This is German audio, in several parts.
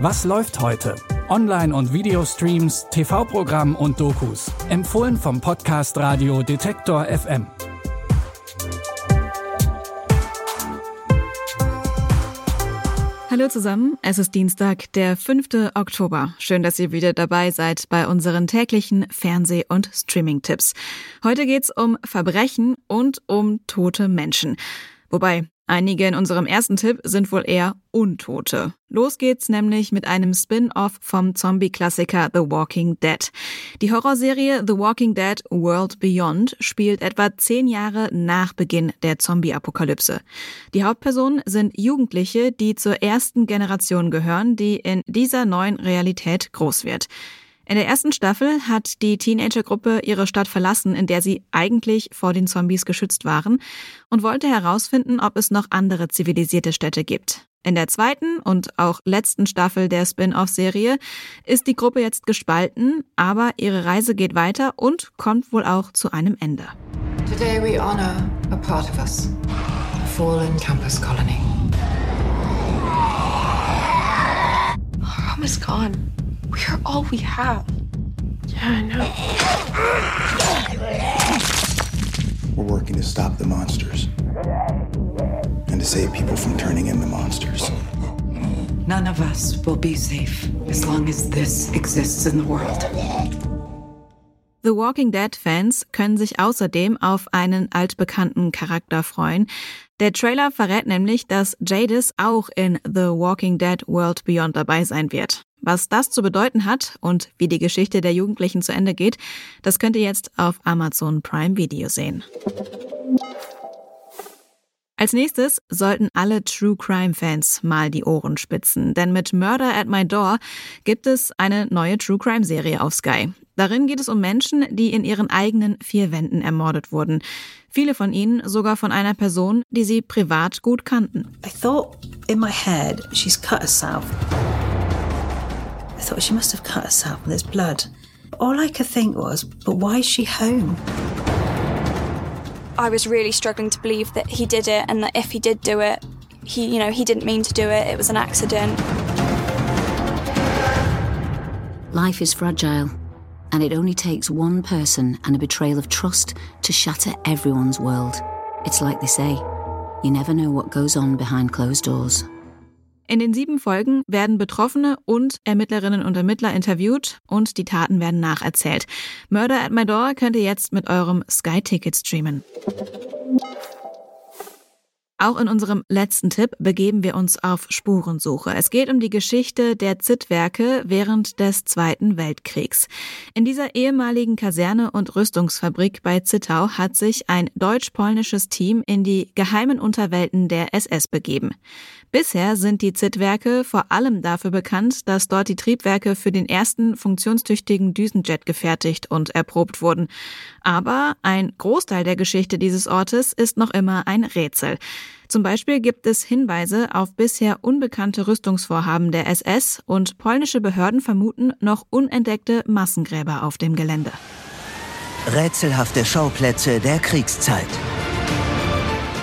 Was läuft heute? Online- und Videostreams, TV-Programm und Dokus. Empfohlen vom Podcast Radio Detektor FM. Hallo zusammen, es ist Dienstag, der 5. Oktober. Schön, dass ihr wieder dabei seid bei unseren täglichen Fernseh- und Streaming-Tipps. Heute geht's um Verbrechen und um tote Menschen. Wobei, Einige in unserem ersten Tipp sind wohl eher Untote. Los geht's nämlich mit einem Spin-off vom Zombie-Klassiker The Walking Dead. Die Horrorserie The Walking Dead World Beyond spielt etwa zehn Jahre nach Beginn der Zombie-Apokalypse. Die Hauptpersonen sind Jugendliche, die zur ersten Generation gehören, die in dieser neuen Realität groß wird. In der ersten Staffel hat die Teenagergruppe ihre Stadt verlassen, in der sie eigentlich vor den Zombies geschützt waren, und wollte herausfinden, ob es noch andere zivilisierte Städte gibt. In der zweiten und auch letzten Staffel der Spin-off-Serie ist die Gruppe jetzt gespalten, aber ihre Reise geht weiter und kommt wohl auch zu einem Ende. Today we honor a part of us, a fallen campus colony. Our home is gone. We are all we have. Yeah, I know. We're working to stop the monsters and to save people from turning into monsters. None of us will be safe as long as this exists in the world. The Walking Dead-Fans können sich außerdem auf einen altbekannten Charakter freuen. Der Trailer verrät nämlich, dass Jadis auch in The Walking Dead World Beyond dabei sein wird. Was das zu bedeuten hat und wie die Geschichte der Jugendlichen zu Ende geht, das könnt ihr jetzt auf Amazon Prime Video sehen. Als nächstes sollten alle True Crime Fans mal die Ohren spitzen, denn mit Murder at My Door gibt es eine neue True Crime Serie auf Sky. Darin geht es um Menschen, die in ihren eigenen vier Wänden ermordet wurden. Viele von ihnen sogar von einer Person, die sie privat gut kannten. I thought in my head, she's cut herself. I thought she must have cut herself and there's blood. All I could think was, but why is she home? I was really struggling to believe that he did it and that if he did do it, he, you know, he didn't mean to do it. It was an accident. Life is fragile, and it only takes one person and a betrayal of trust to shatter everyone's world. It's like they say you never know what goes on behind closed doors. In den sieben Folgen werden Betroffene und Ermittlerinnen und Ermittler interviewt und die Taten werden nacherzählt. Murder at My Door könnt ihr jetzt mit eurem Sky-Ticket streamen. Auch in unserem letzten Tipp begeben wir uns auf Spurensuche. Es geht um die Geschichte der ZIT-Werke während des Zweiten Weltkriegs. In dieser ehemaligen Kaserne und Rüstungsfabrik bei Zittau hat sich ein deutsch-polnisches Team in die geheimen Unterwelten der SS begeben. Bisher sind die ZIT-Werke vor allem dafür bekannt, dass dort die Triebwerke für den ersten funktionstüchtigen Düsenjet gefertigt und erprobt wurden. Aber ein Großteil der Geschichte dieses Ortes ist noch immer ein Rätsel. Zum Beispiel gibt es Hinweise auf bisher unbekannte Rüstungsvorhaben der SS und polnische Behörden vermuten noch unentdeckte Massengräber auf dem Gelände. Rätselhafte Schauplätze der Kriegszeit.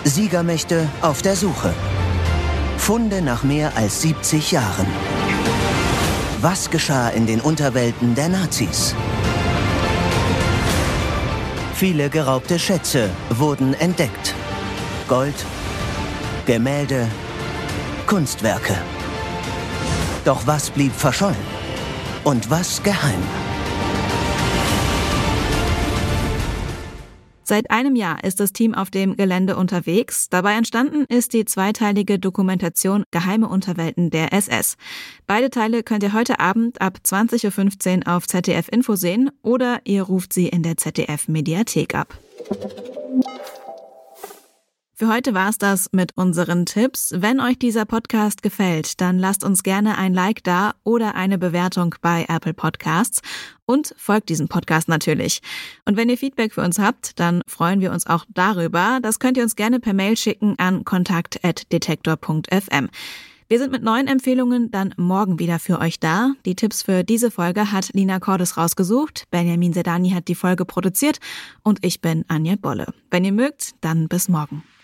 Siegermächte auf der Suche. Funde nach mehr als 70 Jahren. Was geschah in den Unterwelten der Nazis? Viele geraubte Schätze wurden entdeckt. Gold, Gemälde, Kunstwerke. Doch was blieb verschollen? Und was geheim? Seit einem Jahr ist das Team auf dem Gelände unterwegs. Dabei entstanden ist die zweiteilige Dokumentation Geheime Unterwelten der SS. Beide Teile könnt ihr heute Abend ab 20.15 Uhr auf ZDF Info sehen oder ihr ruft sie in der ZDF Mediathek ab. Für heute war's das mit unseren Tipps. Wenn euch dieser Podcast gefällt, dann lasst uns gerne ein Like da oder eine Bewertung bei Apple Podcasts und folgt diesem Podcast natürlich. Und wenn ihr Feedback für uns habt, dann freuen wir uns auch darüber. Das könnt ihr uns gerne per Mail schicken an kontakt@detektor.fm. Wir sind mit neuen Empfehlungen dann morgen wieder für euch da. Die Tipps für diese Folge hat Lina Cordes rausgesucht, Benjamin Sedani hat die Folge produziert und ich bin Anja Bolle. Wenn ihr mögt, dann bis morgen.